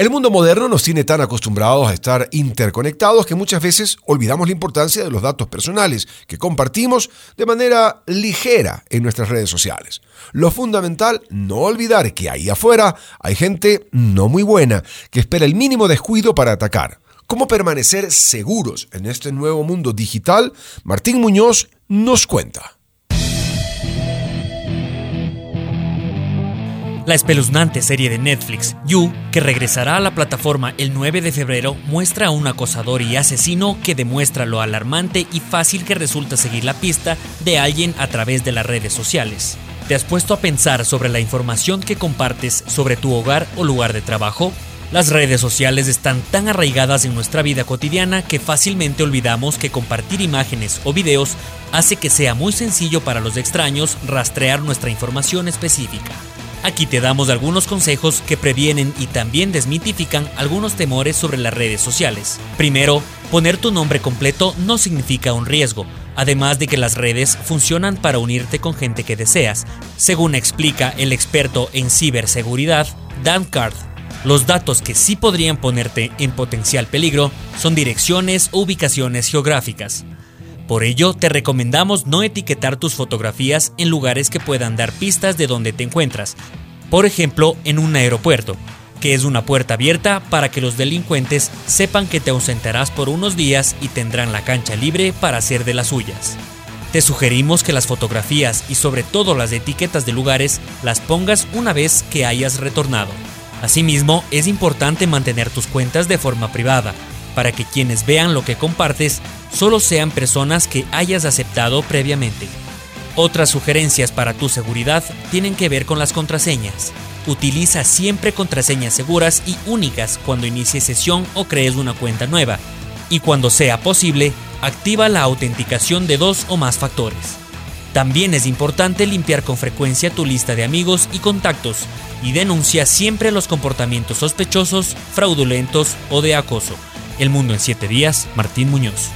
El mundo moderno nos tiene tan acostumbrados a estar interconectados que muchas veces olvidamos la importancia de los datos personales que compartimos de manera ligera en nuestras redes sociales. Lo fundamental, no olvidar que ahí afuera hay gente no muy buena que espera el mínimo descuido para atacar. ¿Cómo permanecer seguros en este nuevo mundo digital? Martín Muñoz nos cuenta. La espeluznante serie de Netflix, You, que regresará a la plataforma el 9 de febrero, muestra a un acosador y asesino que demuestra lo alarmante y fácil que resulta seguir la pista de alguien a través de las redes sociales. ¿Te has puesto a pensar sobre la información que compartes sobre tu hogar o lugar de trabajo? Las redes sociales están tan arraigadas en nuestra vida cotidiana que fácilmente olvidamos que compartir imágenes o videos hace que sea muy sencillo para los extraños rastrear nuestra información específica. Aquí te damos algunos consejos que previenen y también desmitifican algunos temores sobre las redes sociales. Primero, poner tu nombre completo no significa un riesgo, además de que las redes funcionan para unirte con gente que deseas, según explica el experto en ciberseguridad Dan Card. Los datos que sí podrían ponerte en potencial peligro son direcciones o ubicaciones geográficas. Por ello, te recomendamos no etiquetar tus fotografías en lugares que puedan dar pistas de dónde te encuentras. Por ejemplo, en un aeropuerto, que es una puerta abierta para que los delincuentes sepan que te ausentarás por unos días y tendrán la cancha libre para hacer de las suyas. Te sugerimos que las fotografías y sobre todo las etiquetas de lugares las pongas una vez que hayas retornado. Asimismo, es importante mantener tus cuentas de forma privada, para que quienes vean lo que compartes solo sean personas que hayas aceptado previamente. Otras sugerencias para tu seguridad tienen que ver con las contraseñas. Utiliza siempre contraseñas seguras y únicas cuando inicies sesión o crees una cuenta nueva. Y cuando sea posible, activa la autenticación de dos o más factores. También es importante limpiar con frecuencia tu lista de amigos y contactos y denuncia siempre los comportamientos sospechosos, fraudulentos o de acoso. El Mundo en 7 días, Martín Muñoz.